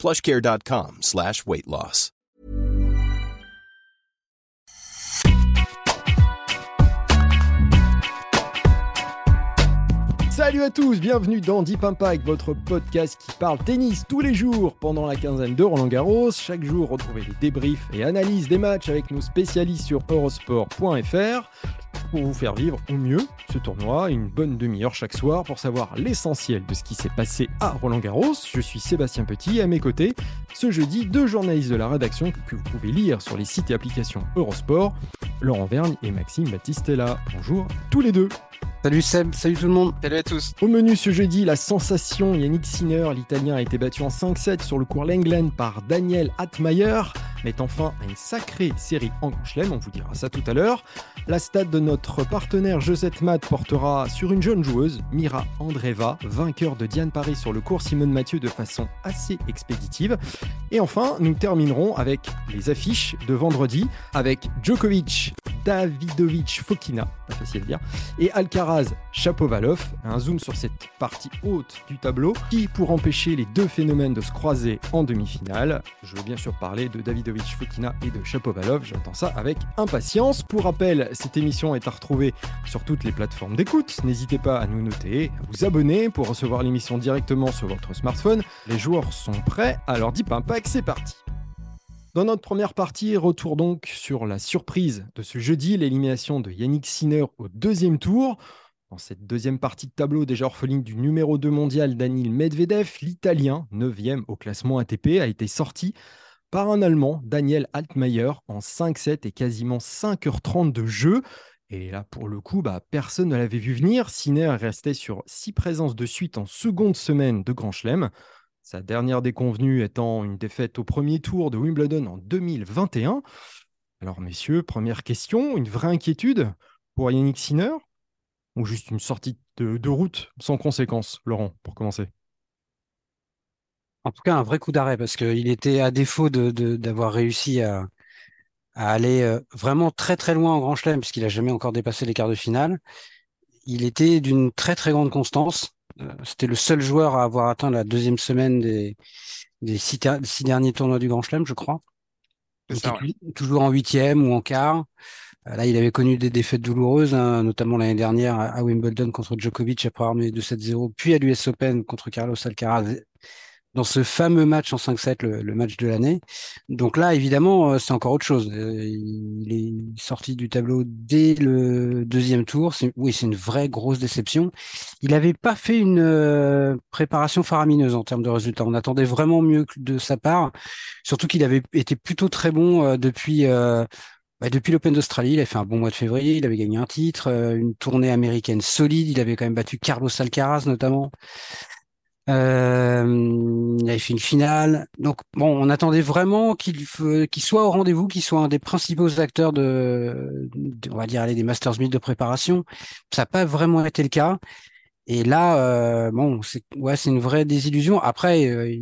plushcare.com slash weight loss. Salut à tous, bienvenue dans Deep Impact, votre podcast qui parle tennis tous les jours pendant la quinzaine de Roland Garros. Chaque jour, retrouvez les débriefs et analyses des matchs avec nos spécialistes sur eurosport.fr pour vous faire vivre au mieux ce tournoi, une bonne demi-heure chaque soir pour savoir l'essentiel de ce qui s'est passé à Roland Garros. Je suis Sébastien Petit, à mes côtés, ce jeudi, deux journalistes de la rédaction que vous pouvez lire sur les sites et applications Eurosport, Laurent Vergne et Maxime Battistella. Bonjour tous les deux. Salut Seb, salut tout le monde. Salut à tous. Au menu ce jeudi, la sensation Yannick Sinner, l'Italien, a été battu en 5-7 sur le cours Lenglen par Daniel Atmayer, mettant fin à une sacrée série en Chelem, on vous dira ça tout à l'heure. La stade de notre partenaire Josette Matt portera sur une jeune joueuse, Mira Andreva, vainqueur de Diane Paris sur le cours Simone Mathieu de façon assez expéditive. Et enfin, nous terminerons avec les affiches de vendredi avec Djokovic, Davidovic Fokina, pas facile à dire, et Alcaraz Chapovalov. Un zoom sur cette partie haute du tableau qui, pour empêcher les deux phénomènes de se croiser en demi-finale, je veux bien sûr parler de Davidovic Fokina et de Chapovalov, j'attends ça avec impatience. Pour rappel, cette émission est à retrouver sur toutes les plateformes d'écoute. N'hésitez pas à nous noter, à vous abonner pour recevoir l'émission directement sur votre smartphone. Les joueurs sont prêts, alors Deep Impact, c'est parti. Dans notre première partie, retour donc sur la surprise de ce jeudi, l'élimination de Yannick Sinner au deuxième tour. Dans cette deuxième partie de tableau, déjà orpheline du numéro 2 mondial Daniil Medvedev, l'Italien, 9e au classement ATP, a été sorti par un Allemand, Daniel Altmaier, en 5-7 et quasiment 5h30 de jeu. Et là, pour le coup, bah, personne ne l'avait vu venir. Sinner restait sur 6 présences de suite en seconde semaine de Grand Chelem. Sa dernière déconvenue étant une défaite au premier tour de Wimbledon en 2021. Alors, messieurs, première question, une vraie inquiétude pour Yannick Sinner ou juste une sortie de, route sans conséquence, Laurent, pour commencer? En tout cas, un vrai coup d'arrêt parce qu'il était à défaut d'avoir réussi à, à aller euh, vraiment très très loin en Grand Chelem puisqu'il a jamais encore dépassé les quarts de finale. Il était d'une très très grande constance. Euh, C'était le seul joueur à avoir atteint la deuxième semaine des, des six, derniers tournois du Grand Chelem, je crois. Ça, toujours en huitième ou en quart. Euh, Là, il avait connu des défaites douloureuses, hein, notamment l'année dernière à à Wimbledon contre Djokovic après avoir mené 2-7-0, puis à l'US Open contre Carlos Alcaraz dans ce fameux match en 5-7, le, le match de l'année. Donc là, évidemment, euh, c'est encore autre chose. Euh, Il est sorti du tableau dès le deuxième tour. Oui, c'est une vraie grosse déception. Il n'avait pas fait une euh, préparation faramineuse en termes de résultats. On attendait vraiment mieux de sa part, surtout qu'il avait été plutôt très bon depuis. euh, bah, depuis l'Open d'Australie, il a fait un bon mois de février, il avait gagné un titre, une tournée américaine solide, il avait quand même battu Carlos Alcaraz notamment. Euh, il avait fait une finale. Donc bon, on attendait vraiment qu'il soit au rendez-vous, qu'il soit un des principaux acteurs de, on va dire, des Masters 1000 de préparation. Ça n'a pas vraiment été le cas. Et là, euh, bon, c'est ouais, une vraie désillusion. Après, euh,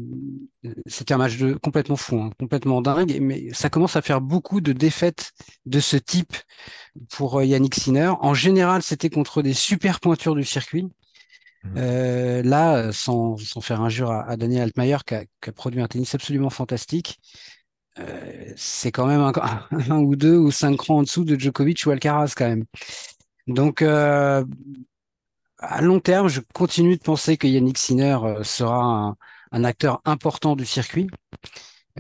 c'était un match de complètement fou, hein, complètement dingue. Mais ça commence à faire beaucoup de défaites de ce type pour Yannick Sinner. En général, c'était contre des super pointures du circuit. Euh, là, sans, sans faire injure à, à Daniel Altmaier, qui a, qui a produit un tennis absolument fantastique, euh, c'est quand même un, un ou deux ou cinq crans en dessous de Djokovic ou Alcaraz quand même. Donc, euh, à long terme, je continue de penser que Yannick Sinner euh, sera un, un acteur important du circuit.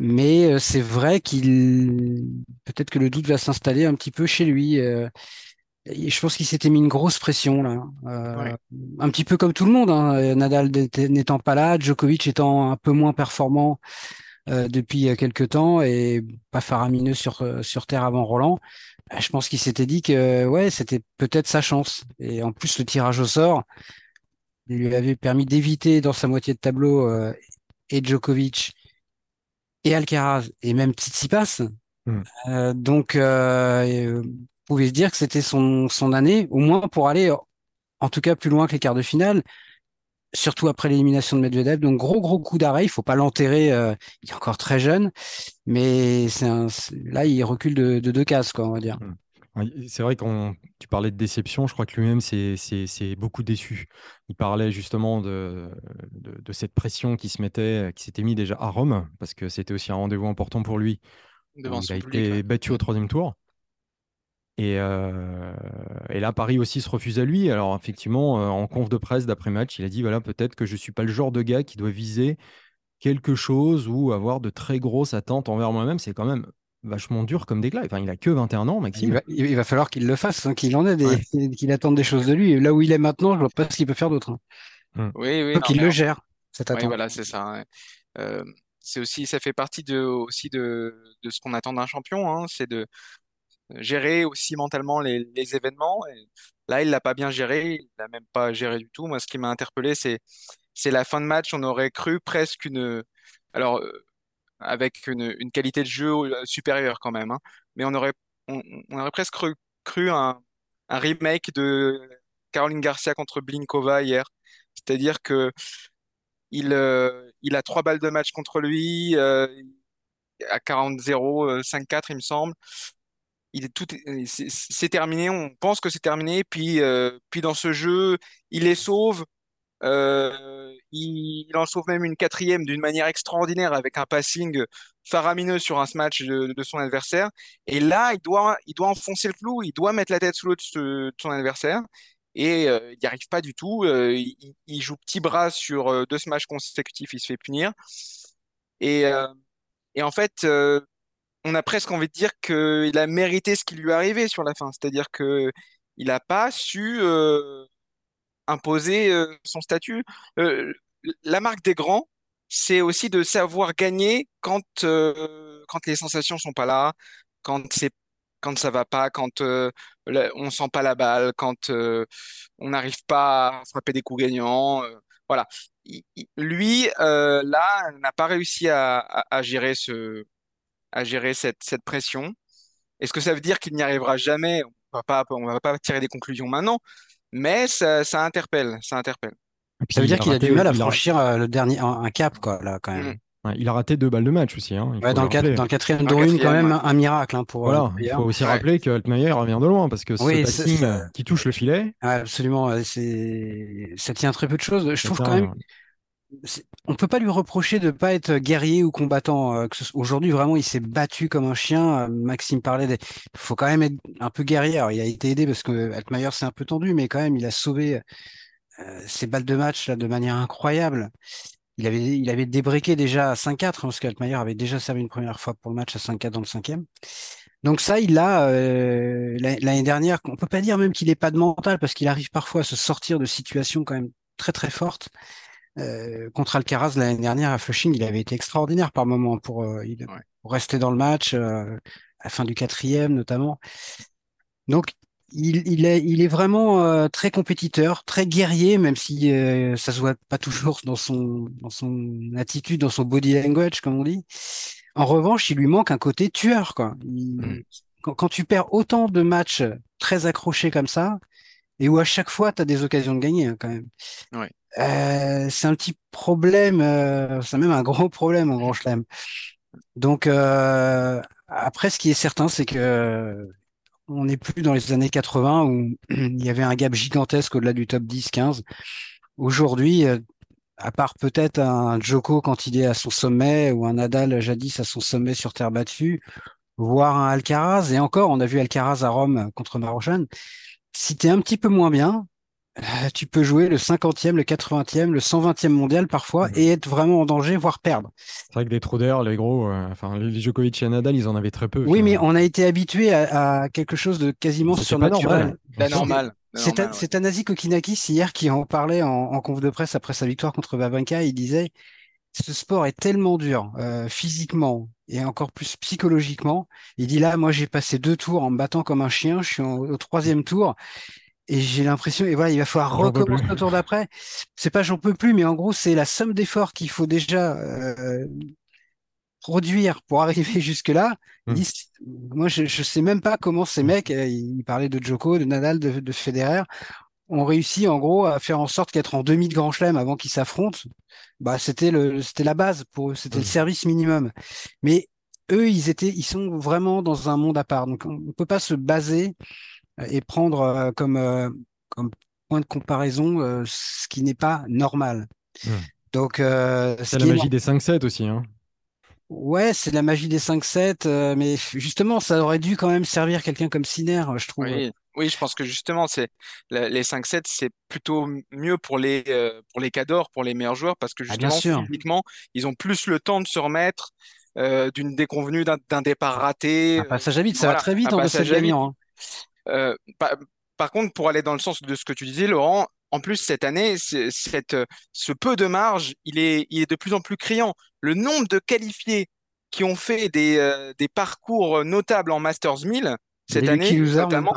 Mais euh, c'est vrai qu'il peut-être que le doute va s'installer un petit peu chez lui. Je pense qu'il s'était mis une grosse pression là, Euh, Ouais. un petit peu comme tout le monde. hein. Nadal n'étant pas là, Djokovic étant un peu moins performant euh, depuis euh, quelques temps et pas faramineux sur sur terre avant Roland. bah, je pense qu'il s'était dit que ouais, c'était peut-être sa chance. Et en plus, le tirage au sort lui avait permis d'éviter dans sa moitié de tableau euh, et Djokovic et Alcaraz et même Tsitsipas. Mm. Euh, donc, vous pouvez se dire que c'était son, son année, au moins pour aller, en tout cas, plus loin que les quarts de finale, surtout après l'élimination de Medvedev. Donc, gros, gros coup d'arrêt. Il faut pas l'enterrer. euh, il est encore très jeune, mais c'est un, c'est- là, il recule de, de deux cases, quoi, on va dire. Ouais, C'est vrai quand tu parlais de déception, je crois que lui-même c'est c'est- c'est beaucoup déçu. Il parlait justement de, de, de cette pression qui se mettait, qui s'était mis déjà à Rome, parce que c'était aussi un rendez-vous important pour lui. devant il a public. été ouais. battu au troisième tour. Et, euh, et là, Paris aussi se refuse à lui. Alors, effectivement, euh, en conf de presse d'après-match, il a dit voilà, peut-être que je ne suis pas le genre de gars qui doit viser quelque chose ou avoir de très grosses attentes envers moi-même. C'est quand même vachement dur comme déclat. Enfin, il a que 21 ans, Il Maxime. va, il va falloir qu'il le fasse, hein, qu'il en ait des, Ouais. qu'il attende des choses de lui. Là où il est maintenant, je vois pas ce qu'il peut faire d'autre. hein. Oui, oui. Faut non, qu'il mais le gère, cette Oui, attente. voilà, c'est ça. ouais. Euh, c'est aussi, ça fait partie de, aussi de, de ce qu'on attend d'un champion, hein, c'est de gérer aussi mentalement les, événements. Là, il l'a pas bien géré, il l'a même pas géré du tout. Moi, ce qui m'a interpellé, c'est, c'est la fin de match. On aurait cru presque une, alors euh, avec une, qualité de jeu euh, supérieure quand même, hein, mais on aurait, on, aurait presque cru, un, remake de Caroline Garcia contre Blinkova hier. C'est-à-dire que il, euh, il a trois balles de match contre lui, à 40-0, euh, 5-4, il me semble. Il est tout, c'est c'est terminé, on pense que c'est terminé, puis, euh, puis dans ce jeu, il les sauve. euh, il, en sauve même une quatrième d'une manière extraordinaire avec un passing faramineux sur un smash de, son adversaire. Et là, il doit, il doit enfoncer le clou, il doit mettre la tête sous l'eau de, son adversaire. Et euh, il n'y arrive pas du tout. Euh, il, joue petit bras sur euh, deux smash consécutifs, il se fait punir. Et, euh, et en fait, euh, on a presque envie de dire qu'il a mérité ce qui lui est arrivé sur la fin. C'est-à-dire que il n'a pas su euh, imposer euh, son statut. Euh, la marque des grands, c'est aussi de savoir gagner quand, quand les sensations sont pas là, quand c'est quand ça va pas, quand euh, on sent pas la balle, quand on n'arrive pas à frapper des coups gagnants. voilà. Il- il- lui, là, n'a pas réussi à gérer ce, à gérer cette, cette pression. Est-ce que ça veut dire qu'il n'y arrivera jamais? On va pas, on va pas tirer des conclusions maintenant, mais ça, ça interpelle, ça interpelle. Puis, Ça veut dire qu'il a du mal à a- franchir euh, le dernier, un, un cap, quoi, là, quand même. Mm. ouais, il a raté deux balles de match aussi. hein, Ouais, dans, le dans quatrième le ruine, quand même, ouais. un, miracle hein, pour. Voilà, euh, il faut aussi Ouais. rappeler que Altmaier revient de loin parce que ce Oui, passing qui touche le filet, Ouais, absolument. euh, C'est, ça tient très peu de choses. Je trouve quand même, on peut pas lui reprocher de pas être guerrier ou combattant. euh, Aujourd'hui, vraiment, il s'est battu comme un chien. Euh, Maxime parlait des, il faut quand même être un peu guerrier. Il a été aidé parce que Altmaier s'est un peu tendu, mais quand même, il a sauvé euh, ses balles de match de manière incroyable. Il avait, il débriqué déjà à 5-4, hein, parce qu'Altmaier avait déjà servi une première fois pour le match à 5-4 dans le cinquième. Donc ça, il l'a l'année dernière. On peut pas dire même qu'il est pas de mental, parce qu'il arrive parfois à se sortir de situations quand même très très fortes. Euh, contre Alcaraz l'année dernière à Flushing, il avait été extraordinaire par moment pour, euh, il- Ouais. pour rester dans le match, euh, à la fin du quatrième notamment. Donc il, il est, il est vraiment euh, très compétiteur, très guerrier, même si euh, ça se voit pas toujours dans son, dans son attitude, dans son body language, comme on dit. En revanche, il lui manque un côté tueur, quoi. Mm. quand, quand tu perds autant de matchs très accrochés comme ça, et où à chaque fois tu as des occasions de gagner, hein, quand même. Ouais. Euh, c'est un petit problème, euh, c'est même un gros problème en Grand Chelem. Donc euh, après, ce qui est certain, c'est que on n'est plus dans les années 80 où il y avait un gap gigantesque au-delà du top 10-15. Aujourd'hui, euh, à part peut-être un Djoko quand il est à son sommet ou un Nadal jadis à son sommet sur terre battue, voire un Alcaraz. Et encore, on a vu Alcaraz à Rome contre Marochan. Si tu es un petit peu moins bien, euh, tu peux jouer le 50e, le 80e, le 120e mondial parfois et être vraiment en danger, voire perdre. C'est vrai que des trous d'air, les gros, euh, enfin les Djokovic et Nadal, ils en avaient très peu. Oui, mais on a été habitué à, à quelque chose de quasiment surnaturel. normal. La normale. la C'est normale, ouais. c'est Tanasi Kokinakis hier qui en parlait en, en conf de presse après sa victoire contre Babanka. Il disait ce sport est tellement dur euh, physiquement et encore plus psychologiquement. Il dit là, moi j'ai passé deux tours en me battant comme un chien. Je suis en- au troisième tour et j'ai l'impression et voilà, il va falloir recommencer au tour d'après. C'est pas j'en peux plus, mais en gros c'est la somme d'efforts qu'il faut déjà euh, produire pour arriver jusque-là. Hmm. Moi, je, je sais même pas comment ces mecs, euh, ils parlaient de Djoko, de Nadal, de, de Federer, ont réussi en gros à faire en sorte qu'être en demi de Grand Chelem avant qu'ils s'affrontent, bah c'était le, c'était la base pour eux, c'était le Hmm. service minimum. Mais eux, ils étaient, ils sont vraiment dans un monde à part. Donc, on ne peut pas se baser et prendre euh, comme, euh, comme point de comparaison euh, ce qui n'est pas normal. Hmm. Donc, euh, ce C'est la est magie des 5-7 aussi. Hein. Ouais, c'est la magie des 5-7, euh, mais justement, ça aurait dû quand même servir quelqu'un comme Sinner, euh, je trouve. Oui, oui, je pense que justement, c'est les 5-7, c'est plutôt mieux pour les euh, pour les cadors, pour les meilleurs joueurs, parce que Ah, justement, physiquement, ils ont plus le temps de se remettre euh, d'une déconvenue, d'un départ raté. Un euh, passage à vide, ça va très vite en 2-7 passage à vide. gagnants. hein. Euh, par, par contre, pour aller dans le sens de ce que tu disais, Laurent, en plus, cette année, cette, ce peu de marge, il est, il est de plus en plus criant. Le nombre de qualifiés qui ont fait des, euh, des parcours notables en Masters 1000 cette Des année, losers, notamment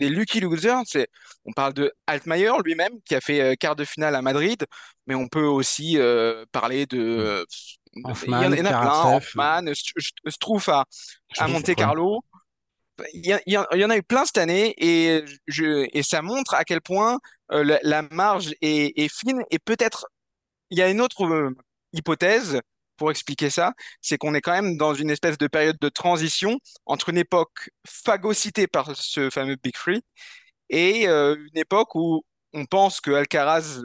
des lucky losers, c'est, on parle de Altmaier lui-même, qui a fait euh, quart de finale à Madrid, mais on peut aussi euh, parler de... Il y en, Hoffman, il y en a plein. Hoffman, St- St- Struff à, à Monte. Carlo. Il y, en a eu plein cette année et, je, et ça montre à quel point euh, la, marge est, fine et peut-être il y a une autre euh, hypothèse pour expliquer ça, c'est qu'on est quand même dans une espèce de période de transition entre une époque phagocytée par ce fameux Big Free et euh, une époque où on pense que Alcaraz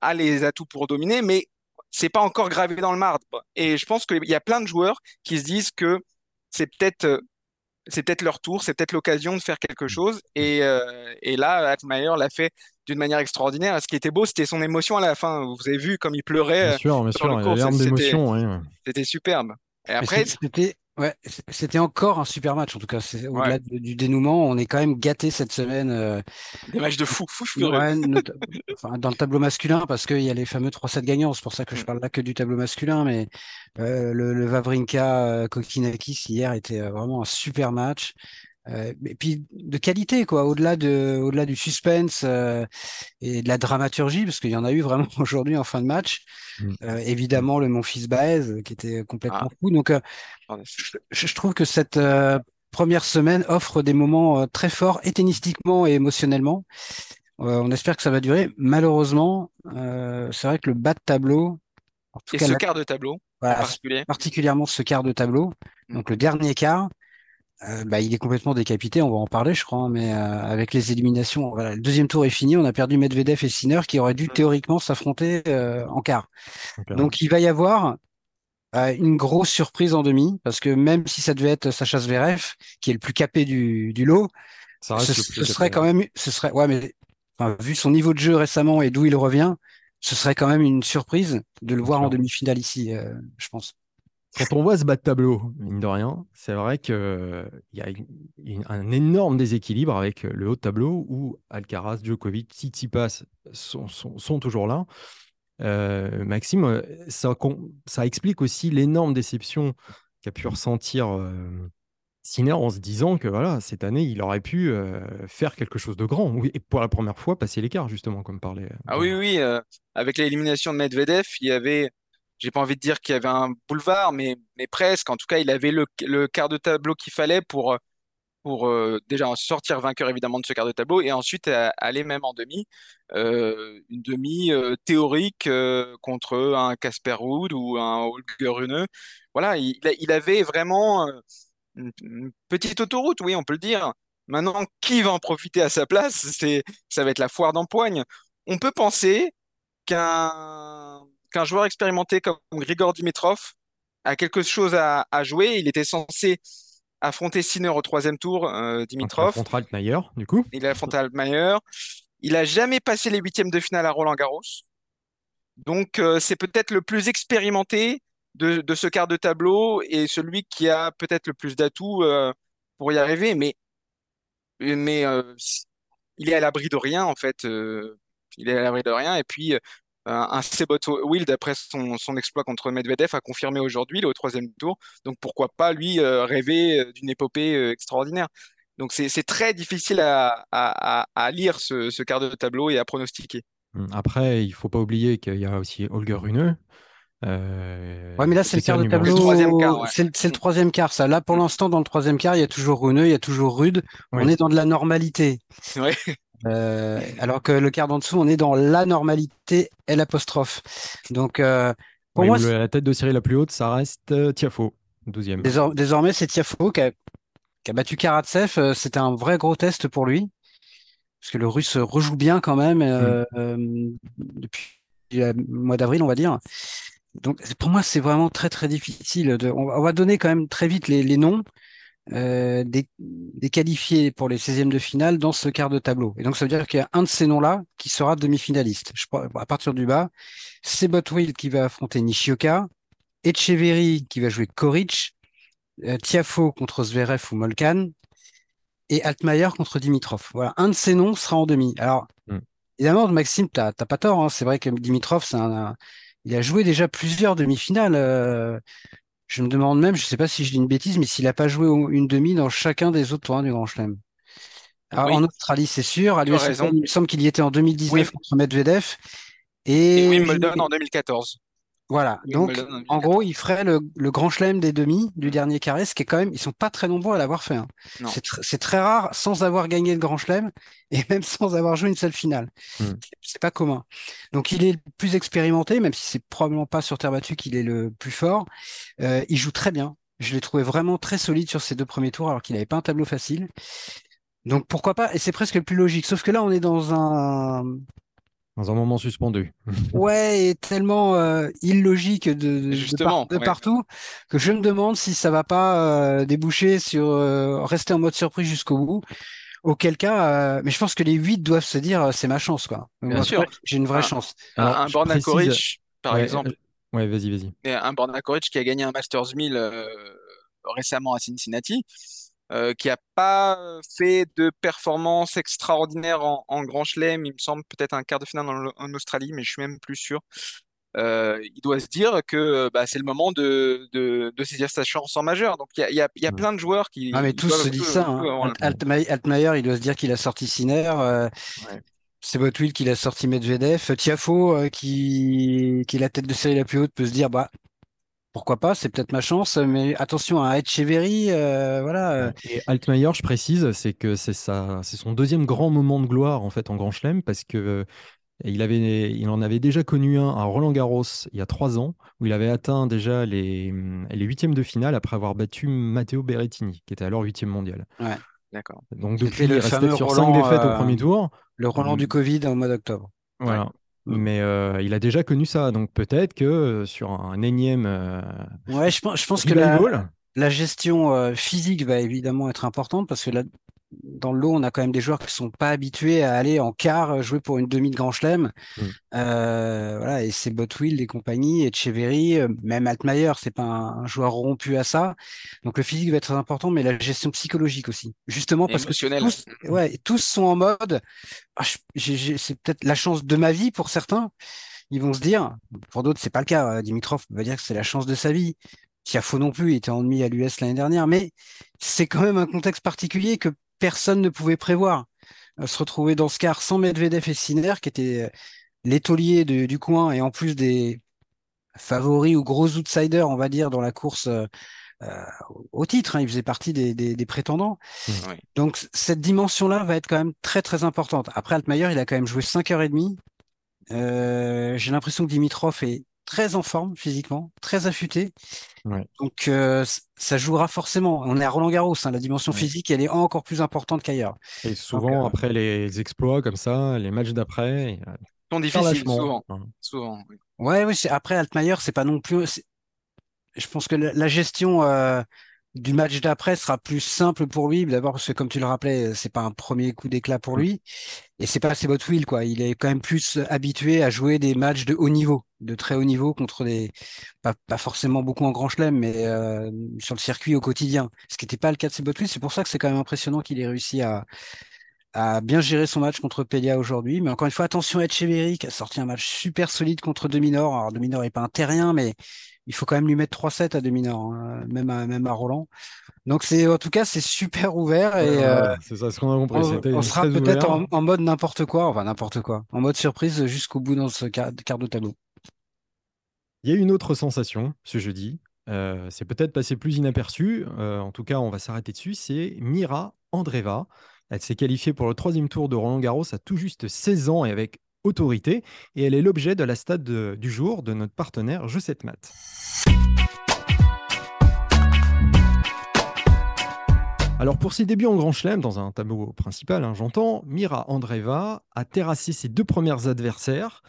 a les atouts pour dominer, mais c'est pas encore gravé dans le marbre. Et je pense qu'il y a plein de joueurs qui se disent que c'est peut-être c'est peut-être leur tour, c'est peut-être l'occasion de faire quelque chose. Et, euh, et là, Altmaier l'a fait d'une manière extraordinaire. Ce qui était beau, c'était son émotion à la fin. Vous avez vu comme il Bien pleurait euh, sûr, bien sûr. Il y a C'était, ouais, superbe. Et après, c'était ouais, c'était encore un super match. En tout cas, c'est au-delà ouais, de- du dénouement, on est quand même gâté cette semaine. euh, des matchs de fou, fou furieux. ouais, nota- enfin, dans le tableau masculin, parce qu'il y a les fameux 3-7 gagnants. C'est pour ça que je Mm. parle là que du tableau masculin. Mais euh, le, le Wawrinka euh, Kokinakis hier était euh, vraiment un super match. Euh, et puis de qualité, quoi, au-delà de, au-delà du suspense euh, et de la dramaturgie, parce qu'il y en a eu vraiment aujourd'hui en fin de match. Mm. Euh, évidemment, le Memphis Baez euh, qui était Ah, complètement fou. Donc, euh, je, je trouve que cette euh, première semaine offre des moments euh, très forts, et tennistiquement et émotionnellement. Euh, on espère que ça va durer. Malheureusement, euh, c'est vrai que le bas de tableau, en tout Et cas, ce la- quart de tableau en voilà, particulier. particulièrement ce quart de tableau, Mm. donc le dernier quart, euh, bah, il est complètement décapité. On va en parler, je crois, hein, mais euh, avec les éliminations, voilà, le deuxième tour est fini. On a perdu Medvedev et Sinner qui auraient dû Mm. théoriquement s'affronter euh, en quart. Donc, Donc, il va y avoir euh, une grosse surprise en demi, parce que même si ça devait être Sacha Zverev, qui est le plus capé du, du lot, ça ce, serait capé. quand même, ce serait, ouais, mais enfin, vu son niveau de jeu récemment et d'où il revient, ce serait quand même une surprise de le Bien voir en demi-finale ici, euh, je pense. Quand on voit ce bas de tableau, mine de rien, c'est vrai qu'il y a une- une- un énorme déséquilibre avec le haut de tableau où Alcaraz, Djokovic, Tsitsipas sont, sont- sont toujours là. Euh, Maxime, euh, ça, explique aussi l'énorme déception qu'a pu ressentir euh, Sinner en se disant que voilà, cette année, il aurait pu euh, faire quelque chose de grand et pour la première fois passer l'écart, justement, comme parlait. Ah oui, oui, euh, avec l'élimination de Medvedev, il y avait, j'ai pas envie de dire qu'il y avait un boulevard, mais, mais presque. En tout cas, il avait le, le quart de tableau qu'il fallait pour, euh, pour euh, déjà sortir vainqueur évidemment de ce quart de tableau et ensuite euh, aller même en demi. Euh, une demi euh, théorique euh, contre un Casper Ruud ou un Holger Rune. Voilà, il, il avait vraiment une, une petite autoroute, oui, on peut le dire. Maintenant, qui va en profiter à sa place? C'est, ça va être la foire d'empoigne. On peut penser qu'un qu'un joueur expérimenté comme Grigor Dimitrov a quelque chose à, à jouer. Il était censé affronter Sinner au troisième tour, euh, Donc, il Dimitrov. affrontera Altmaier, du coup. Il a affronté Altmaier. Il a jamais passé les huitièmes de finale à Roland-Garros. Donc, euh, c'est peut-être le plus expérimenté de, de ce quart de tableau et celui qui a peut-être le plus d'atouts euh, pour y arriver. Mais, mais il est à l'abri de rien, en fait. il est à l'abri de rien. Et puis, un Sebot Wild, après son, son exploit contre Medvedev, a confirmé aujourd'hui, il est au troisième tour. Donc, pourquoi pas, lui, euh, rêver euh, d'une épopée euh, extraordinaire. Donc, c'est très difficile à, à, à, à lire ce, ce quart de tableau et à pronostiquer. Hum, Après, il faut pas oublier qu'il y a aussi Holger Rune, Euh, Ouais, mais là, c'est le quart de tableau. Le troisième quart, ouais. C'est le, troisième quart, ça. Là, pour l'instant, dans le troisième quart, il y a toujours Runeux, il y a toujours Rude. On est dans de la normalité. Ouais. Euh, alors que le quart d'en dessous, on est dans la normalité L apostrophe. Donc, euh, pour Oui, moi, le- la tête de série la plus haute, ça reste euh, Tiafo, 12e. désor- désormais, c'est Tiafo qui a, qui a battu Karatsev. Euh, C'était un vrai gros test pour lui. Parce que le russe rejoue bien quand même euh, depuis le mois d'avril, on va dire. Donc, pour moi, c'est vraiment très, très difficile. De... On va on va donner quand même très vite les, les noms euh, des, des qualifiés pour les 16e de finale dans ce quart de tableau. Et donc, ça veut dire qu'il y a un de ces noms-là qui sera demi-finaliste. Je à partir du bas, c'est Botwill qui va affronter Nishioka, Echeverry qui va jouer Koric, euh, Tiafo contre Zverev ou Molkan, et Altmaier contre Dimitrov. Voilà, un de ces noms sera en demi. Alors, Mm. évidemment, Maxime, t'as t'as pas tort. hein. C'est vrai que Dimitrov, c'est un, un- il a joué déjà plusieurs demi-finales. euh, je me demande même, je sais pas si je dis une bêtise, mais s'il a pas joué au- une demi dans chacun des autres tournois du Grand Chelem. Oui. En Australie, c'est sûr. À l'US il me semble qu'il y était en 2019 Oui. contre Medvedev. Et Et, Wimbledon en 2014. Voilà. Donc, en en 2014. gros, il ferait le, le grand chelem des demi du dernier carré, ce qui est quand même, ils sont pas très nombreux à l'avoir fait. hein. C'est tr- c'est très rare sans avoir gagné le grand chelem et même sans avoir joué une seule finale. Mm. C'est pas commun. Donc, il est le plus expérimenté, même si c'est probablement pas sur terre battue qu'il est le plus fort. Euh, il joue très bien. Je l'ai trouvé vraiment très solide sur ses deux premiers tours, alors qu'il n'avait pas un tableau facile. Donc, pourquoi pas? Et c'est presque le plus logique. Sauf que là, on est dans un, Dans un moment suspendu. Ouais, et tellement euh, illogique de, de- de, Justement, par- de ouais. partout que je me demande si ça va pas euh, déboucher sur euh, rester en mode surprise jusqu'au bout. Auquel cas, euh, mais je pense que les huit doivent se dire c'est ma chance quoi. Bien Moi, sûr. J'ai une vraie chance. Un- Alors, un je Borna précise- Koric, par Ouais, exemple. euh, Ouais, vas-y, vas-y. Un Borna Koric qui a gagné un Masters 1000 euh, récemment à Cincinnati, euh, qui a pas fait de performance extraordinaire en, en Grand Chelem, il me semble peut-être un quart de finale en, en Australie, mais je suis même plus sûr. Euh, il doit se dire que bah, c'est le moment de, de, de saisir sa chance en majeur. Donc il y a, il y a, il y a Mm. plein de joueurs qui Ah mais tous se disent ça. Hein. Altmaier, Altmaier, il doit se dire qu'il a sorti Sinner. Euh, Ouais. C'est Botwill qui a sorti Medvedev. Tiafo, euh, qui, qui est la tête de série la plus haute, peut se dire bah pourquoi pas, c'est peut-être ma chance. Mais attention à Etcheverry, euh, voilà. euh, Et Altmaier, je précise, c'est que c'est ça, c'est son deuxième grand moment de gloire en fait en Grand Chelem parce que euh, il avait, il en avait déjà connu un à Roland Garros il y a trois ans où il avait atteint déjà les, les huitièmes de finale après avoir battu Matteo Berrettini qui était alors huitième mondial. D'accord. Donc depuis, il restait sur Roland, cinq défaites euh, au premier tour. Le Roland Mm. du Covid au mois d'octobre. Voilà. Mais euh, il a déjà connu ça, donc peut-être que euh, sur un énième euh, Ouais, je pense, je pense que la, la gestion physique va évidemment être importante parce que là, dans le lot, on a quand même des joueurs qui sont pas habitués à aller en quart euh, jouer pour une demi de Grand Chelem. Mm. Euh, voilà, et c'est Botwill et compagnie, et Cheverry, même Altmaier, c'est pas un, un joueur rompu à ça. Donc le physique va être très important, mais la gestion psychologique aussi. Justement parce Émotionnel. que tous, ouais, tous sont en mode, ah, je- j'ai- j'ai- c'est peut-être la chance de ma vie pour certains. Ils vont se dire, pour d'autres, c'est pas le cas. Euh, Dimitrov va dire que c'est la chance de sa vie. Tiafo non plus, il était en demi à l'US l'année dernière, mais c'est quand même un contexte particulier que personne ne pouvait prévoir. Euh, Se retrouver dans ce quart sans Medvedev et Sinner, qui étaient euh, les tauliers de- du coin et en plus des favoris ou gros outsiders, on va dire, dans la course euh, euh, au titre. hein. Ils faisaient partie des, des- des prétendants. Oui. Donc cette dimension-là va être quand même très très importante. Après Altmaier, il a quand même joué 5h30. Euh, J'ai l'impression que Dimitrov est très en forme physiquement, très affûté. Ouais. Donc euh, ça jouera forcément. On est à Roland Garros, hein, la dimension Ouais. physique, elle est encore plus importante qu'ailleurs. et souvent euh, après les exploits comme ça, les matchs d'après, sont difficiles, souvent. Hein. Souvent, oui. Ouais, oui, c'est- après Altmaier, c'est pas non plus. Je pense que la, la gestion euh, du match d'après sera plus simple pour lui. D'abord parce que comme tu le rappelais, c'est pas un premier coup d'éclat pour lui, et c'est pas ses Will quoi. Il est quand même plus habitué à jouer des matchs de haut niveau, de très haut niveau contre des pas, forcément beaucoup en Grand Chelem, mais euh, sur le circuit au quotidien. Ce qui n'était pas le cas de ses Will. C'est pour ça que c'est quand même impressionnant qu'il ait réussi à à bien gérer son match contre Pelia aujourd'hui. Mais encore une fois, attention à Echeverry qui a sorti un match super solide contre Dominor. Alors Dominor n'est pas un terrien, mais il faut quand même lui mettre 3-7 à Dominor, hein, même, à, même à Roland. Donc c'est en tout cas c'est super ouvert et Ouais, euh, c'est ça ce qu'on a compris. on, sera peut-être en, en mode n'importe quoi, enfin n'importe quoi, en mode surprise jusqu'au bout dans ce quart, quart de tableau. Il y a une autre sensation ce jeudi. Euh, c'est peut-être passé plus inaperçu. Euh, en tout cas, on va s'arrêter dessus. C'est Mira Andreva. Elle s'est qualifiée pour le troisième tour de Roland Garros à tout juste 16 ans et avec autorité. Et elle est l'objet de la stade du jour de notre partenaire Je 7 Mat. Alors pour ses débuts en Grand Chelem, dans un tableau principal, hein, j'entends, Mira Andreva a terrassé ses deux premières adversaires,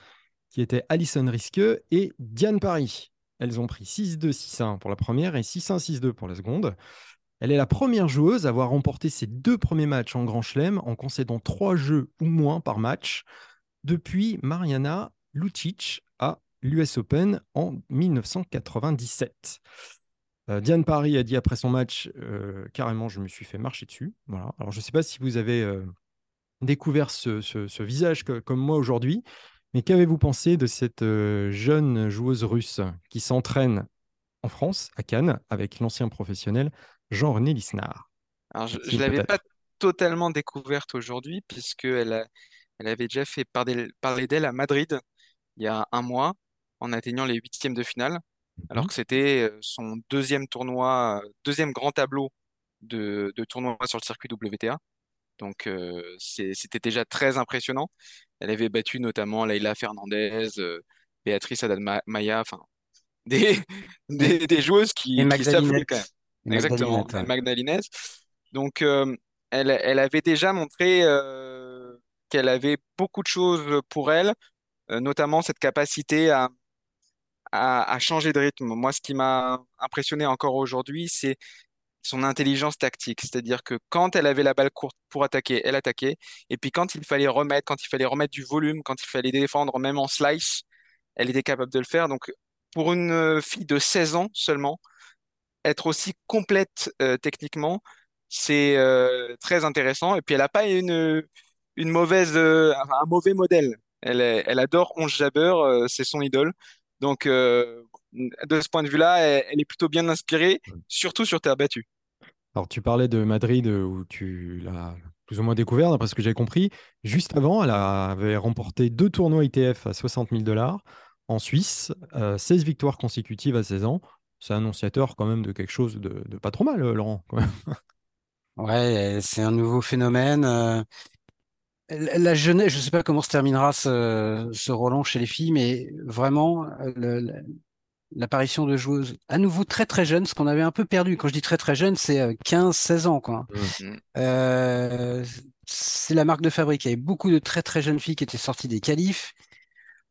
qui étaient Alison Risque et Diane Paris. Elles ont pris 6-2, 6-1 pour la première et 6-1, 6-2 pour la seconde. Elle est la première joueuse à avoir remporté ses deux premiers matchs en Grand Chelem en concédant trois jeux ou moins par match depuis Mariana Lucic à l'US Open en 1997. Euh, Diane Paris a dit après son match, euh, carrément, je me suis fait marcher dessus. Voilà. Alors, je ne sais pas si vous avez euh, découvert ce, visage comme moi aujourd'hui, mais qu'avez-vous pensé de cette jeune joueuse russe qui s'entraîne en France, à Cannes, avec l'ancien professionnel Jean-René Lisnard? Alors, je ne l'avais pas totalement découverte aujourd'hui, puisqu'elle elle avait déjà fait parler d'elle à Madrid il y a un mois, en atteignant les huitièmes de finale alors que c'était son deuxième tournoi, deuxième grand tableau de, tournoi sur le circuit WTA. Donc c'était déjà très impressionnant. Elle avait battu notamment Leila Fernandez, Béatrice Haddad-Maya, enfin des, des, joueuses qui, qui savent quand même. Exactement, Magdalena. Donc elle, elle avait déjà montré qu'elle avait beaucoup de choses pour elle, notamment cette capacité à, à, changer de rythme. Moi, ce qui m'a impressionné encore aujourd'hui, c'est son intelligence tactique. C'est-à-dire que quand elle avait la balle courte pour attaquer, elle attaquait. Et puis quand il fallait remettre, quand il fallait remettre du volume, quand il fallait défendre, même en slice, elle était capable de le faire. Donc, pour une fille de 16 ans seulement, être aussi complète euh, techniquement, c'est euh, très intéressant. Et puis, elle n'a pas une, une mauvaise, euh, un mauvais modèle. Elle, elle adore Onge Jabber, c'est son idole. Donc, euh, de ce point de vue-là, elle, est plutôt bien inspirée, surtout sur terre battue. Alors, tu parlais de Madrid euh, où tu l'as plus ou moins découvert, d'après ce que j'ai compris. Juste avant, elle avait remporté deux tournois ITF à 60 000 dollars en Suisse, 16 euh, victoires consécutives à 16 ans. C'est annonciateur quand même de quelque chose de, pas trop mal, Laurent. Ouais, c'est un nouveau phénomène. La jeunesse, je ne sais pas comment se terminera ce, ce Roland chez les filles, mais vraiment, l'apparition de joueuses à nouveau très très jeunes, ce qu'on avait un peu perdu. Quand je dis très très jeune, c'est 15-16 euh, ans. Quoi. Mmh. Euh, c'est la marque de fabrique. Il y avait beaucoup de très très jeunes filles qui étaient sorties des qualifs.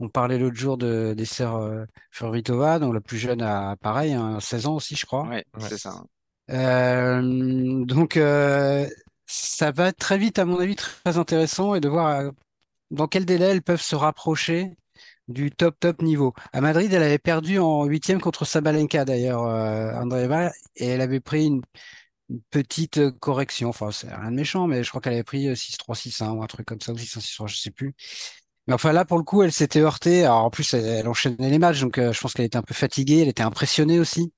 On parlait l'autre jour de, des sœurs euh, Floritova, dont la plus jeune a pareil, 16 hein, ans aussi, je crois. Ouais, c'est ça. Euh, donc, euh, ça va très vite, à mon avis, très intéressant et de voir euh, dans quel délai elles peuvent se rapprocher du top top niveau. À Madrid, elle avait perdu en huitième contre Sabalenka d'ailleurs, euh, et elle avait pris une, petite correction. Enfin, c'est rien de méchant, mais je crois qu'elle avait pris 6-3, 6-1 ou un truc comme ça, ou 6-1, 6-3, je sais plus. Mais enfin là, pour le coup, elle s'était heurtée. Alors en plus, elle, enchaînait les matchs, donc euh, je pense qu'elle était un peu fatiguée, elle était impressionnée aussi.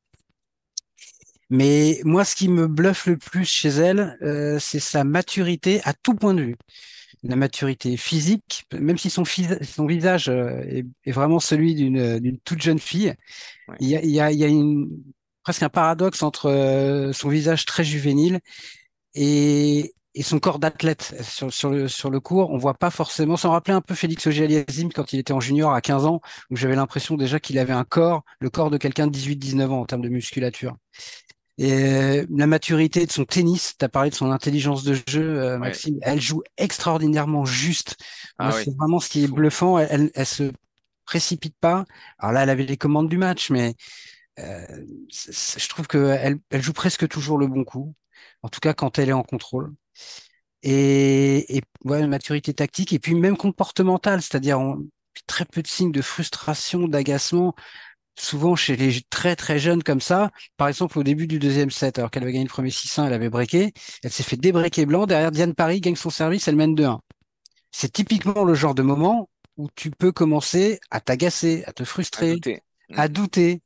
Mais moi, ce qui me bluffe le plus chez elle, euh, c'est sa maturité à tout point de vue. La maturité physique, même si son, son visage euh, est, vraiment celui d'une toute jeune fille, il y a, y a, y a une, presque un paradoxe entre euh, son visage très juvénile et, et son corps d'athlète sur, sur, le, sur le cours, on voit pas forcément. Ça me rappelait un peu Félix auger quand il était en junior à 15 ans, où j'avais l'impression déjà qu'il avait un corps, le corps de quelqu'un de 18-19 ans en termes de musculature. Et euh, la maturité de son tennis, tu as parlé de son intelligence de jeu, euh, Maxime, elle joue extraordinairement juste. Ah c'est vraiment ce qui est bluffant. Elle, elle, se précipite pas. Alors là, elle avait les commandes du match, mais euh, je trouve qu'elle elle joue presque toujours le bon coup. En tout cas, quand elle est en contrôle. Et, et ouais, maturité tactique et puis même comportementale, c'est-à-dire très peu de signes de frustration, d'agacement souvent chez les très très jeunes comme ça, par exemple au début du deuxième set, alors qu'elle avait gagné le premier 6-1, elle avait breaké, elle s'est fait débreaker blanc, derrière Diane Paris gagne son service, elle mène 2-1. C'est typiquement le genre de moment où tu peux commencer à t'agacer, à te frustrer, à douter.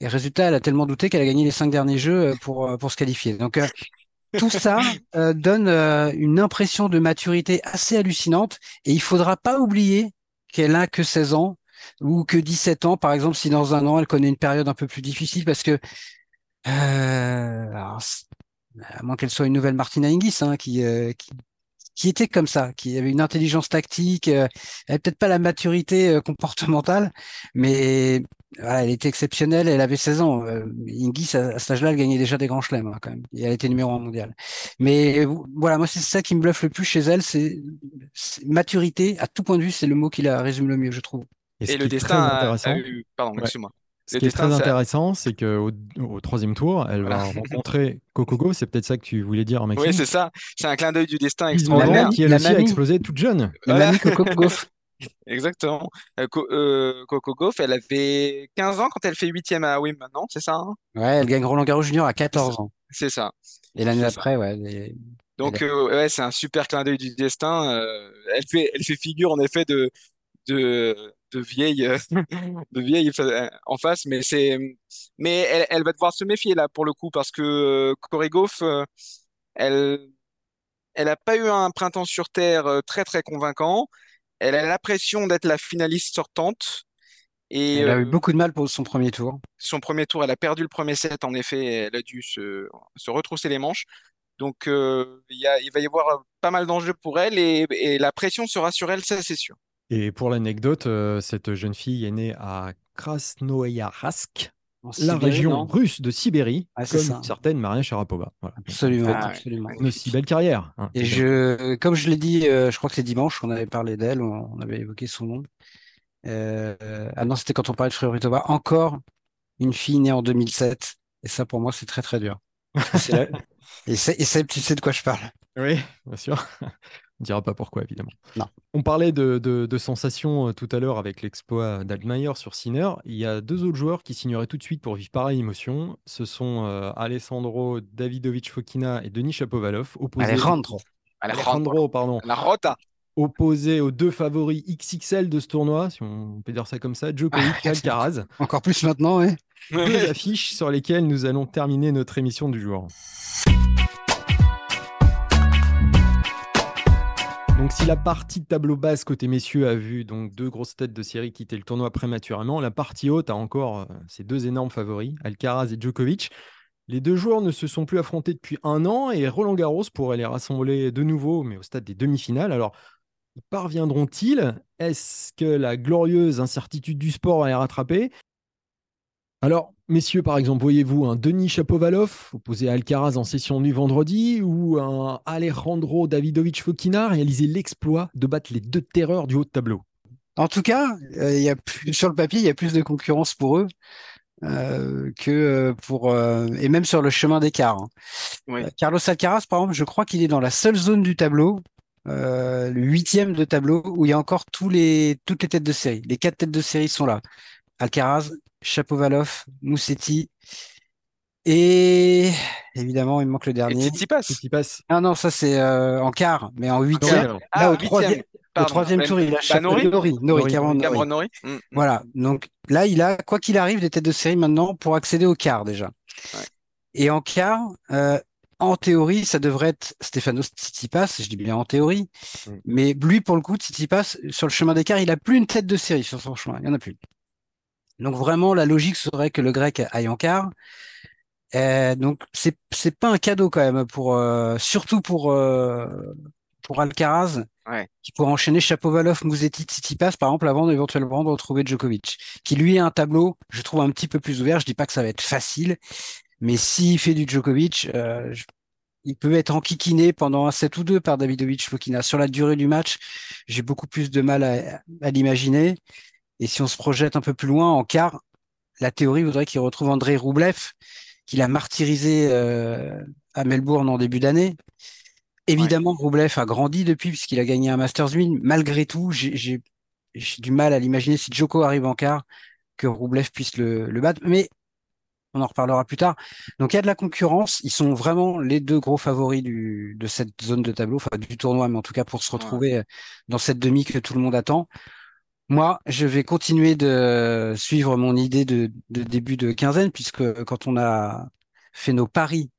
Et résultat, elle a tellement douté qu'elle a gagné les cinq derniers jeux euh, pour, euh, pour se qualifier. Donc euh, tout ça donne une impression de maturité assez hallucinante. Et il faudra pas oublier qu'elle a que 16 ans ou que 17 ans, par exemple, si dans un an elle connaît une période un peu plus difficile, parce que euh, à moins qu'elle soit une nouvelle Martina Hingis, hein, qui, euh, qui, était comme ça, qui avait une intelligence tactique, euh, elle peut-être pas la maturité euh, comportementale, mais elle était exceptionnelle, elle avait 16 ans. Hingis, à, à cet âge-là, elle gagnait déjà des grands chelems hein, quand même, et elle était numéro un mondial. Mais voilà, moi c'est ça qui me bluffe le plus chez elle, c'est maturité, à tout point de vue, c'est le mot qui la résume le mieux, je trouve. Et, le destin a, intéressant, a eu. Pardon, Ouais. excuse-moi. ce Le qui est très ça- intéressant, c'est qu'au au troisième tour, elle va rencontrer Cocogo. C'est peut-être ça que tu voulais dire, Maxime. Oui, c'est ça. C'est un clin d'œil du destin extraordinaire. Qui elle aussi a explosé toute jeune. La Voilà. mamie Coco Gauff. Exactement. Euh, Co- euh, Coco Gauff, elle avait 15 ans quand elle fait huitième à Wim maintenant, c'est ça, hein? Ouais, elle gagne Roland Garros Junior à 14 ans. C'est ça. Et l'année d'après, ouais. elle est- Donc Elle euh, ouais, c'est un super clin d'œil du destin. euh, elle fait, elle fait figure en effet de de de vieille euh, de vieille fa- en face, mais c'est mais elle, elle va devoir se méfier là pour le coup parce que euh, euh, elle elle a pas eu un printemps sur terre euh, très très convaincant. Elle a l'impression d'être la finaliste sortante. Et Elle a eu euh, beaucoup de mal pour son premier tour. son premier tour, elle a perdu le premier set, en effet, elle a dû se, se retrousser les manches. Donc, euh, il y a, il va y avoir pas mal d'enjeux pour elle et, et la pression sera sur elle, ça c'est sûr. Et pour l'anecdote, euh, cette jeune fille est née à Krasnoyarsk, la région russe de Sibérie, Ah, comme ça. une certaine Maria Sharapova. Voilà. Absolument, Ah absolument. Une aussi belle carrière. hein, Et je, comme je l'ai dit, euh, je crois que c'est dimanche, on avait parlé d'elle, on, on avait évoqué son nom. Euh, ah non, c'était quand on parlait de Frédéric Encore une fille née en 2007. Et ça, pour moi, c'est très, très dur. Et tu sais de quoi je parle. Oui, bien sûr. On dira pas pourquoi, évidemment. Non. On parlait de, de- de sensations euh, tout à l'heure avec l'exploit d'Altmaier sur Sinner. Il y a deux autres joueurs qui signeraient tout de suite pour vivre pareille émotion. Ce sont euh, Alessandro Davidovich Fokina et Denis Shapovalov, opposés, Alejandro. Alejandro, pardon, La rota. opposés aux deux favoris XXL de ce tournoi, si on peut dire ça comme ça, Djokovic et Ah, Alcaraz. Encore plus maintenant, ouais. Deux affiches sur lesquelles nous allons terminer notre émission du jour. Si la partie de tableau basse côté messieurs a vu donc deux grosses têtes de série quitter le tournoi prématurément, la partie haute a encore euh, ces deux énormes favoris, Alcaraz et Djokovic. Les deux joueurs ne se sont plus affrontés depuis un an et Roland Garros pourrait les rassembler de nouveau, mais au stade des demi-finales. Alors, parviendront-ils? Est-ce que la glorieuse incertitude du sport va les rattraper? Alors, messieurs, par exemple, voyez-vous un Denis Chapovalov opposé à Alcaraz en session du vendredi ou un Alejandro Davidovich Fokina réaliser l'exploit de battre les deux terreurs du haut de tableau? En tout cas, euh, il y a plus, sur le papier, il y a plus de concurrence pour eux euh, que euh, pour euh, et même sur le chemin d'écart. hein. Oui. Carlos Alcaraz, par exemple, je crois qu'il est dans la seule zone du tableau, euh, le huitième de tableau, où il y a encore tous les toutes les têtes de série. Les quatre têtes de série sont là. Alcaraz, Chapovalov, Moussetti et évidemment, il me manque le Et dernier. Qui passe Ah non, ça c'est euh, en quart, mais en Ah huitième. Là, Ah, au troisième, au Pardon. troisième tour, il a bah, Nori. Nori, Nori, Nori, Cameron Nori. Cameron Norrie. Mm. Voilà, donc là, il a, quoi qu'il arrive, des têtes de série maintenant pour accéder au quart déjà. Ouais. Et en quart, euh, en théorie, ça devrait être Stefanos Tsitsipas, je dis bien en théorie, Mm. mais lui, pour le coup, Tsitsipas, sur le chemin des quarts, il a plus une tête de série sur son chemin, il y en a plus. Donc vraiment, la logique serait que le grec aille en quart. Euh, donc c'est c'est pas un cadeau quand même pour euh, surtout pour euh, pour Alcaraz Ouais. qui pourrait enchaîner Chapovalov, Musetti, Tsitsipas par exemple avant éventuellement de retrouver Djokovic qui lui a un tableau je trouve un petit peu plus ouvert je dis pas que ça va être facile mais s'il fait du Djokovic euh, je- il peut être enquiquiné pendant un set ou deux par Davidovich Fokina sur la durée du match j'ai beaucoup plus de mal à, à l'imaginer et si on se projette un peu plus loin en quart la théorie voudrait qu'il retrouve André Roublev qu'il a martyrisé euh, à Melbourne en début d'année. Évidemment, Roublev a grandi depuis puisqu'il a gagné un Masters 1000. Malgré tout, j'ai du mal à l'imaginer si Djoko arrive en quart que Roublev puisse le, le battre. Mais on en reparlera plus tard. Donc il y a de la concurrence. Ils sont vraiment les deux gros favoris du, de cette zone de tableau, enfin du tournoi, mais en tout cas pour se retrouver euh, dans cette demi que tout le monde attend. Moi, je vais continuer de suivre mon idée de, de début de quinzaine, puisque quand on a fait nos paris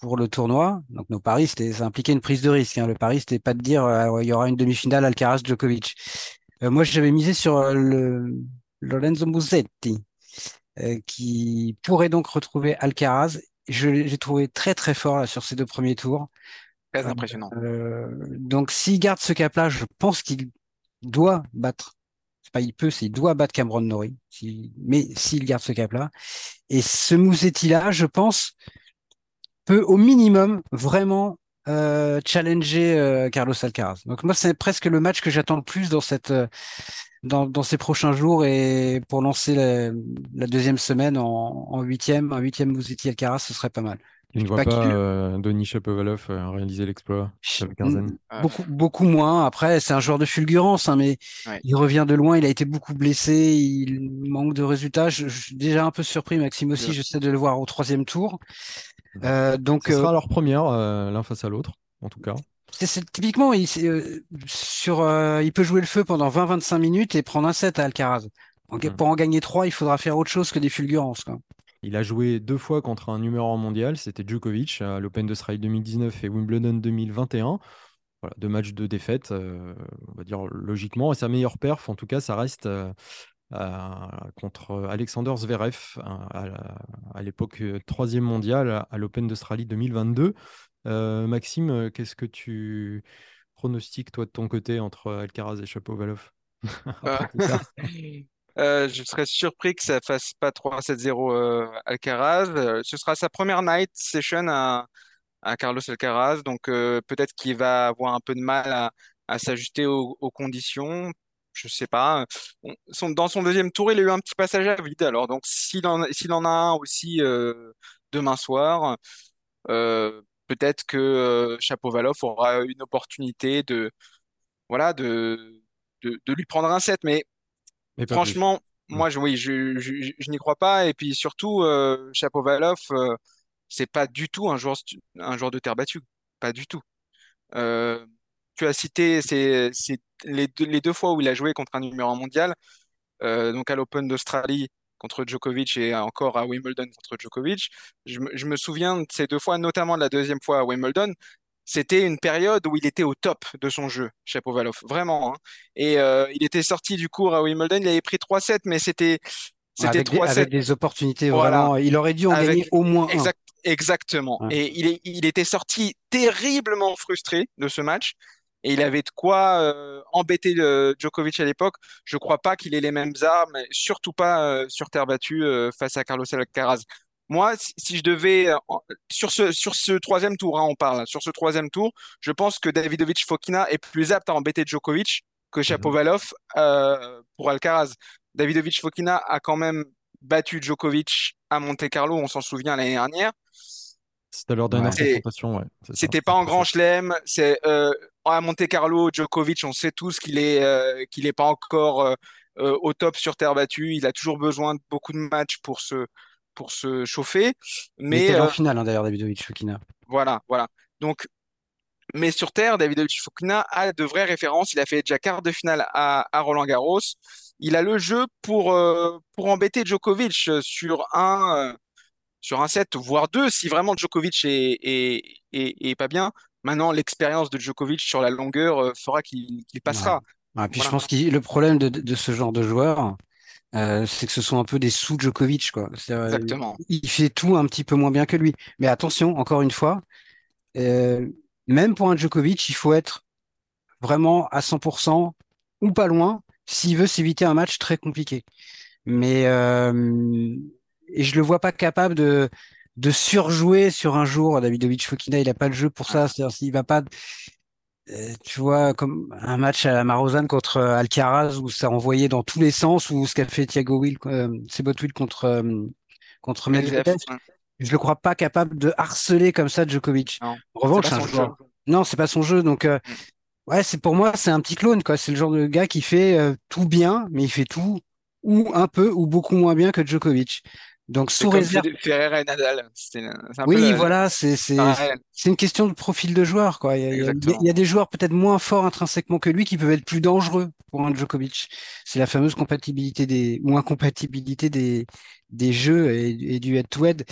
pour le tournoi, donc nos paris, c'était, ça impliquait une prise de risque. hein. Le pari, c'était pas de dire euh, il y aura une demi-finale Alcaraz-Djokovic. moi, j'avais misé sur le Lorenzo Musetti, qui pourrait donc retrouver Alcaraz. Je l'ai trouvé très très fort là, sur ces deux premiers tours. Très impressionnant. donc, s'il garde ce cap-là, je pense qu'il doit battre il peut, c'est il doit battre Cameron Norrie, mais s'il garde ce cap-là. Et ce Mouzetti-là, je pense, peut au minimum vraiment euh, challenger euh, Carlos Alcaraz. Donc moi, c'est presque le match que j'attends le plus dans euh, ces prochains jours et pour lancer la, deuxième semaine en huitième, un huitième Mouzetti Alcaraz, ce serait pas mal. Tu ne vois pas, euh, Denis Chapovalov euh, réaliser l'exploit avec ah. Beaucoup, beaucoup moins. Après, c'est un joueur de fulgurance, hein, mais il revient de loin. Il a été beaucoup blessé. Il manque de résultats. Je, suis déjà un peu surpris, Maxime aussi. J'essaie de le voir au troisième tour. Euh, donc, Ce sera leur première, l'un face à l'autre, en tout cas. C'est typiquement, il, sur, il peut jouer le feu pendant 20-25 minutes et prendre un set à Alcaraz. Pour en gagner trois, il faudra faire autre chose que des fulgurances. Quoi. Il a joué deux fois contre un numéro 1 mondial, c'était Djokovic à l'Open d'Australie 2019 et Wimbledon 2021. Voilà, deux matchs de défaite, euh, on va dire logiquement. Et sa meilleure perf, en tout cas, ça reste euh, contre Alexander Zverev, à, l'époque euh, troisième mondial à l'Open d'Australie 2022. Maxime, qu'est-ce que tu pronostiques, toi, de ton côté, entre Alcaraz et Chapeau-Valoff Euh, je serais surpris que ça fasse pas 3-7-0 euh, Alcaraz. Euh, ce sera sa première night session à, à Carlos Alcaraz, donc peut-être qu'il va avoir un peu de mal à, à s'ajuster aux, conditions. Je sais pas. dans son deuxième tour, il a eu un petit passage à vide. Alors donc s'il en, en a un aussi demain soir, peut-être que Chapovalov aura une opportunité de voilà de, de lui prendre un set, mais Franchement, mm. moi, je, oui, je, je, n'y crois pas. Et puis surtout, euh, Chapovalov, euh, c'est pas du tout un joueur, un joueur de terre battue. Pas du tout. Euh, tu as cité c'est, les, deux, les deux fois où il a joué contre un numéro 1 mondial, euh, donc à l'Open d'Australie contre Djokovic et encore à Wimbledon contre Djokovic. Je, je, me souviens de ces deux fois, notamment de la deuxième fois à Wimbledon c'était une période où il était au top de son jeu, Chapovalov, vraiment. Hein. Et euh, il était sorti du cours à Wimbledon, il avait pris 3-7, mais c'était c'était 3 avec des opportunités vraiment. Il aurait dû en gagner au moins exact, Exactement. Et il, est, il était sorti terriblement frustré de ce match. Et il avait de quoi euh, embêter le Djokovic à l'époque. Je crois pas qu'il ait les mêmes armes, surtout pas euh, sur terre battue face à Carlos Alcaraz. Moi, si je devais, euh, sur ce, sur ce troisième tour, hein, on parle, sur ce troisième tour, je pense que Davidovic Fokina est plus apte à embêter Djokovic que mhm. Chapovalov euh, pour Alcaraz. Davidovic Fokina a quand même battu Djokovic à Monte Carlo, on s'en souvient l'année dernière. C'était leur dernière confrontation, ouais. C'était pas en grand chelem. C'est euh, à Monte Carlo, Djokovic, on sait tous qu'il est euh, qu'il est pas encore au top sur terre battue. Il a toujours besoin de beaucoup de matchs pour se pour se chauffer. Mais il en euh, finale hein, d'ailleurs, Davidovic Fokina. Voilà, voilà. Donc, mais sur terre, Davidovic Fokina a de vraies références. Il a fait déjà quart de finale à, à Roland Garros. Il a le jeu pour euh, pour embêter Djokovic sur un euh, sur un set, voire deux, si vraiment Djokovic est, est, est, pas bien. Maintenant, l'expérience de Djokovic sur la longueur fera qu'il passera. puis je pense que le problème de, de, ce genre de joueur, euh, c'est que ce sont un peu des sous Djokovic, quoi. Exactement. Il, fait tout un petit peu moins bien que lui. Mais attention, encore une fois, euh, même pour un Djokovic, il faut être vraiment à 100% ou pas loin s'il veut s'éviter un match très compliqué. Mais euh, et je le vois pas capable de de surjouer sur un jour. Davidovic Fokina, il a pas le jeu pour ça. C'est-à-dire s'il va pas euh, tu vois, comme un match à la Marozane contre euh, Alcaraz où ça envoyait dans tous les sens, ou ce qu'a fait Thiago Will, euh, Will contre, euh, contre Medvedev. Je le crois pas capable de harceler comme ça Djokovic. Non, en revanche, c'est un joueur. Non, c'est pas son jeu. Donc, mm. ouais, c'est pour moi, c'est un petit clone, quoi. C'est le genre de gars qui fait tout bien, mais il fait tout ou un peu ou beaucoup moins bien que Djokovic. Donc sous réserve. Ferrer et Nadal. oui, voilà, c'est c'est c'est une question de profil de joueur quoi. Il y a, il y a des joueurs peut-être moins forts intrinsèquement que lui qui peuvent être plus dangereux pour un Djokovic. C'est la fameuse compatibilité des ou incompatibilité des des jeux et, du head-to-head.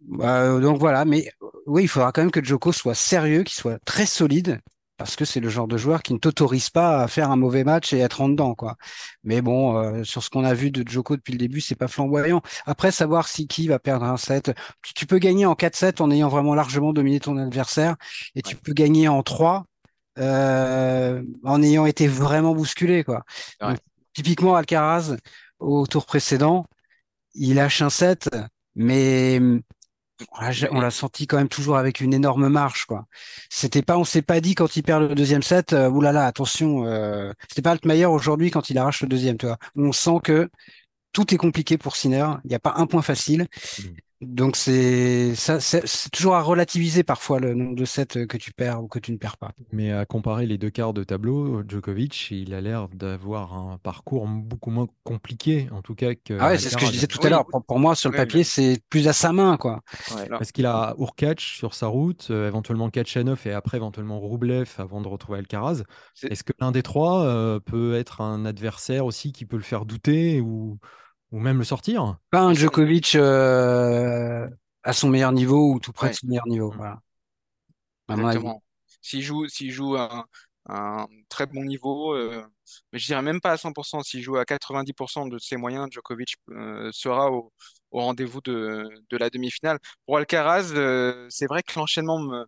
Bah, donc voilà, mais oui, il faudra quand même que Djoko soit sérieux, qu'il soit très solide parce que c'est le genre de joueur qui ne t'autorise pas à faire un mauvais match et être en dedans, quoi. Mais bon, euh, sur ce qu'on a vu de Joko depuis le début, c'est pas flamboyant. Après, savoir si qui va perdre un set, tu, peux gagner en 4-7 en ayant vraiment largement dominé ton adversaire, et tu peux gagner en 3 euh, en ayant été vraiment bousculé, quoi. typiquement, Alcaraz, au tour précédent, il lâche un set, mais on l'a senti quand même toujours avec une énorme marche, quoi. C'était pas, on s'est pas dit quand il perd le deuxième set, euh, oulala, attention, euh, c'était pas Altmaier aujourd'hui quand il arrache le deuxième, tu vois. On sent que tout est compliqué pour Sinner. Il n'y a pas un point facile. Donc c'est ça, c'est toujours à relativiser parfois le nombre de sets que tu perds ou que tu ne perds pas. Mais à comparer les deux quarts de tableau, Djokovic, il a l'air d'avoir un parcours beaucoup moins compliqué, en tout cas que. Ah ouais, c'est ce que je disais tout à l'heure. Pour, moi, sur le papier, c'est plus à sa main, quoi. Parce qu'il a Urkac sur sa route, euh, éventuellement Kachanov et après éventuellement Roublev avant de retrouver Alcaraz. Est-ce que l'un des trois euh, peut être un adversaire aussi qui peut le faire douter ou ou même le sortir. Pas un Djokovic euh, à son meilleur niveau ou tout près de son meilleur niveau. Voilà. Exactement. S'il joue, s'il joue à un, très bon niveau, euh, mais je dirais même pas à 100%, s'il joue à 90% de ses moyens, Djokovic euh, sera au, au rendez-vous de, de, la demi-finale. Pour Alcaraz, euh, c'est vrai que l'enchaînement,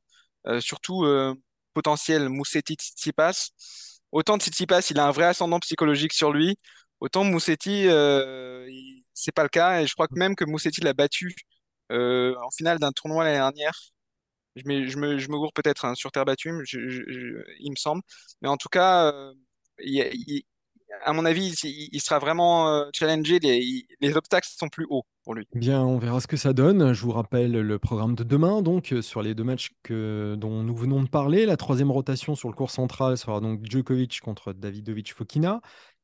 surtout potentiel Moussetti-Tsitsipas, autant de Tsitsipas, il a un vrai ascendant psychologique sur lui, Autant Moussetti, euh, c'est pas le cas. Et je crois que même que Moussetti l'a battu euh, en finale d'un tournoi l'année dernière. Je, me, je me gourre peut-être hein, sur terre battue, il me semble. Mais en tout cas, euh, à mon avis, il, sera vraiment euh, challengé. Les, les, obstacles sont plus hauts pour lui. Bien, on verra ce que ça donne. Je vous rappelle le programme de demain, donc sur les deux matchs que, dont nous venons de parler. La troisième rotation sur le cours central sera donc Djokovic contre Davidovic Fokina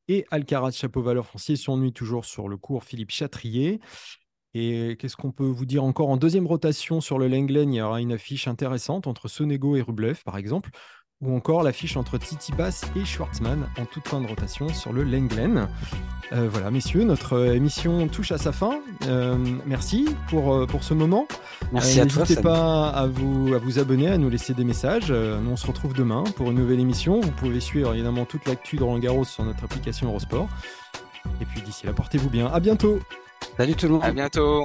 et Alcaraz Chapeau-Valeur Foncier s'ennuie toujours sur le cours Philippe Chatrier. Et qu'est-ce qu'on peut vous dire encore En deuxième rotation sur le Lenglen, il y aura une affiche intéressante entre Sonego et Rublev, par exemple ou encore l'affiche entre Titi Bass et Schwartzmann en toute fin de rotation sur le Lenglen. Euh, voilà, messieurs, notre émission touche à sa fin. Euh, merci pour, euh, pour ce moment. Merci à toi. N'hésitez pas à vous, à vous abonner, à nous laisser des messages. nous, on se retrouve demain pour une nouvelle émission. Vous pouvez suivre évidemment toute l'actu de Roland Garros sur notre application Eurosport. Et puis d'ici là, portez-vous bien. À bientôt. Salut tout le monde. À bientôt.